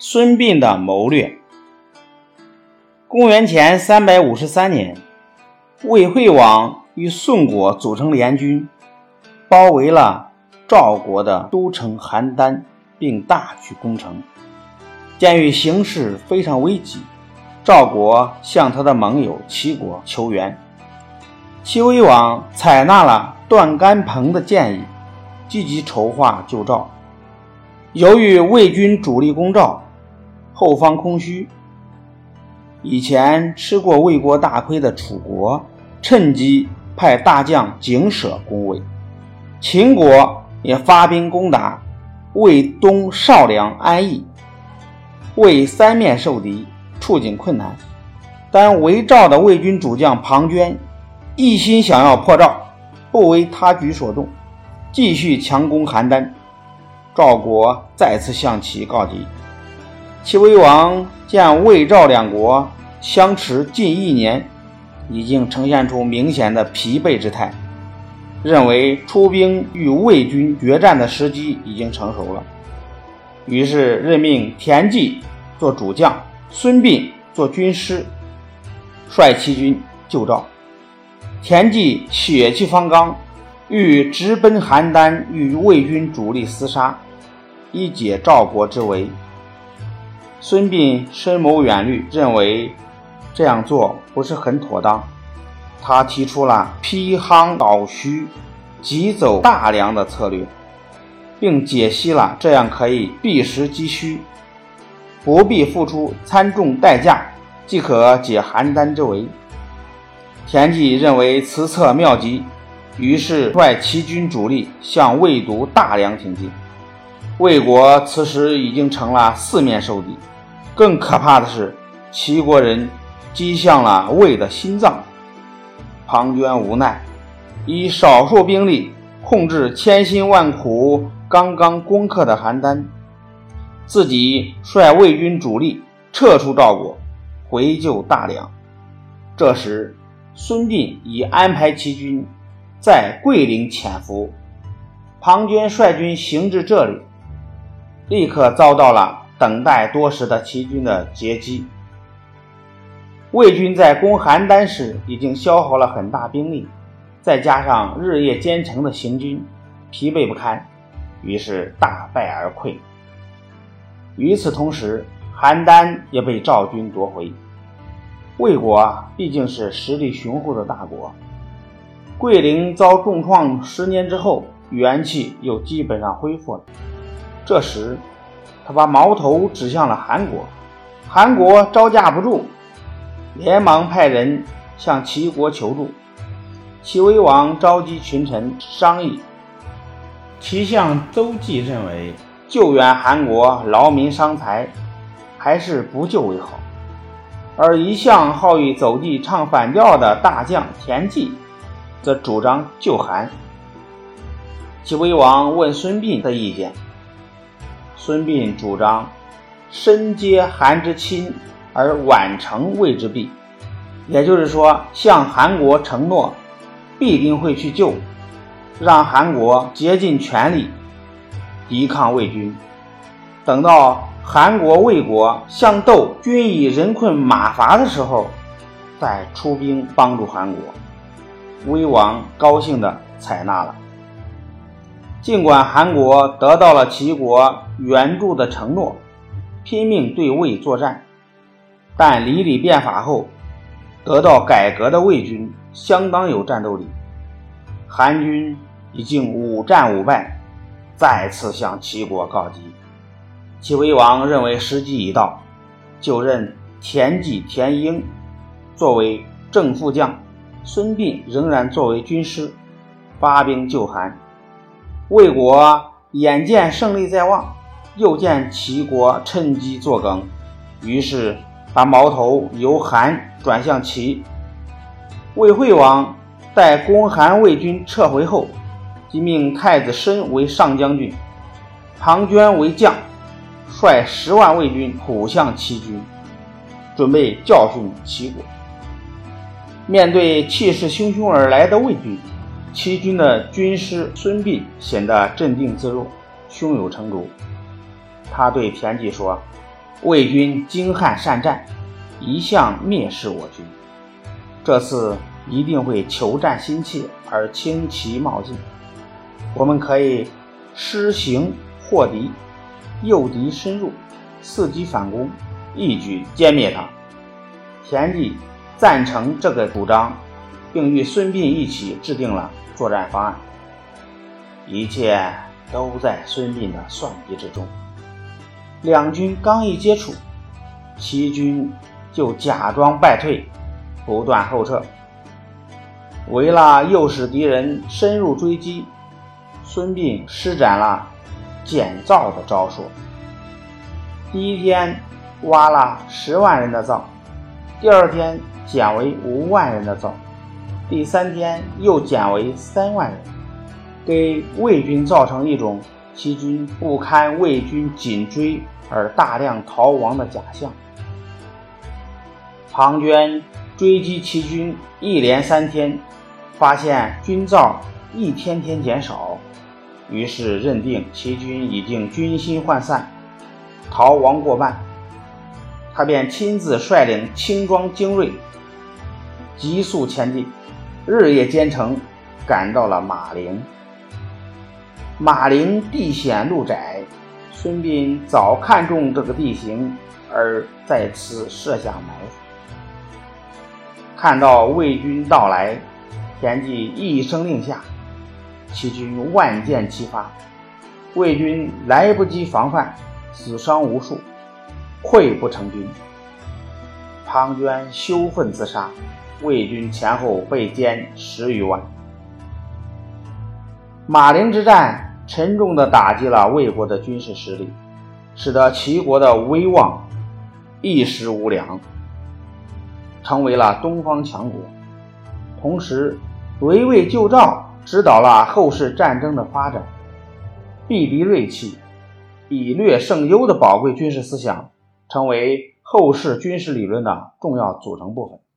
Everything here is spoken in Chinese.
孙膑的谋略。公元前三百五十三年，魏惠王与宋国组成联军，包围了赵国的都城邯郸，并大举攻城。鉴于形势非常危急，赵国向他的盟友齐国求援。齐威王采纳了段干鹏的建议，积极筹划救赵。由于魏军主力攻赵，后方空虚。以前吃过魏国大亏的楚国，趁机派大将景舍攻魏；秦国也发兵攻打魏东少梁安邑。魏三面受敌，处境困难。但围赵的魏军主将庞涓一心想要破赵，不为他局所动，继续强攻邯郸。赵国再次向齐告急。齐威王见魏赵两国相持近一年，已经呈现出明显的疲惫之态，认为出兵与魏军决战的时机已经成熟了，于是任命田忌做主将，孙膑做军师，率齐军救赵。田忌血气方刚，欲直奔邯郸与魏军主力厮杀，以解赵国之围。孙膑深谋远虑，认为这样做不是很妥当。他提出了披夯倒虚、急走大梁的策略，并解析了这样可以避实击虚，不必付出参重代价，即可解邯郸之围。田忌认为此策妙极，于是率齐军主力向魏都大梁挺进。魏国此时已经成了四面受敌，更可怕的是，齐国人击向了魏的心脏。庞涓无奈，以少数兵力控制千辛万苦刚刚攻克的邯郸，自己率魏军主力撤出赵国，回救大梁。这时，孙膑已安排齐军在桂林潜伏，庞涓率军行至这里。立刻遭到了等待多时的齐军的截击。魏军在攻邯郸时已经消耗了很大兵力，再加上日夜兼程的行军，疲惫不堪，于是大败而溃。与此同时，邯郸也被赵军夺回。魏国毕竟是实力雄厚的大国，桂林遭重创十年之后，元气又基本上恢复了。这时，他把矛头指向了韩国，韩国招架不住，连忙派人向齐国求助。齐威王召集群臣商议，齐相邹忌认为救援韩国劳民伤财，还是不救为好。而一向好与邹忌唱反调的大将田忌，则主张救韩。齐威王问孙膑的意见。孙膑主张身接韩之亲，而宛成魏之弊，也就是说，向韩国承诺必定会去救，让韩国竭尽全力抵抗魏军。等到韩国、魏国相斗，均已人困马乏的时候，再出兵帮助韩国。魏王高兴地采纳了。尽管韩国得到了齐国援助的承诺，拼命对魏作战，但李李变法后，得到改革的魏军相当有战斗力。韩军已经五战五败，再次向齐国告急。齐威王认为时机已到，就任田忌、田婴作为正副将，孙膑仍然作为军师，发兵救韩。魏国眼见胜利在望，又见齐国趁机作梗，于是把矛头由韩转向齐。魏惠王待攻韩魏军撤回后，即命太子申为上将军，庞涓为将，率十万魏军扑向齐军，准备教训齐国。面对气势汹汹而来的魏军。齐军的军师孙膑显得镇定自若，胸有成竹。他对田忌说：“魏军精悍善战，一向蔑视我军，这次一定会求战心切而轻骑冒进。我们可以施行获敌，诱敌深入，伺机反攻，一举歼灭他。田忌赞成这个主张，并与孙膑一起制定了作战方案。一切都在孙膑的算计之中。两军刚一接触，齐军就假装败退，不断后撤。为了诱使敌人深入追击，孙膑施展了减灶的招数。第一天挖了十万人的灶。第二天减为五万人的灶，第三天又减为三万人，给魏军造成一种齐军不堪魏军紧追而大量逃亡的假象。庞涓追击齐军一连三天，发现军灶一天天减少，于是认定齐军已经军心涣散，逃亡过半。他便亲自率领轻装精锐，急速前进，日夜兼程，赶到了马陵。马陵地险路窄，孙膑早看中这个地形，而在此设下埋伏。看到魏军到来，田忌一声令下，齐军万箭齐发，魏军来不及防范，死伤无数。溃不成军，庞涓羞愤自杀，魏军前后被歼十余万。马陵之战沉重地打击了魏国的军事实力，使得齐国的威望一时无两，成为了东方强国。同时，围魏救赵指导了后世战争的发展，避敌锐气，以略胜优的宝贵军事思想。成为后世军事理论的重要组成部分。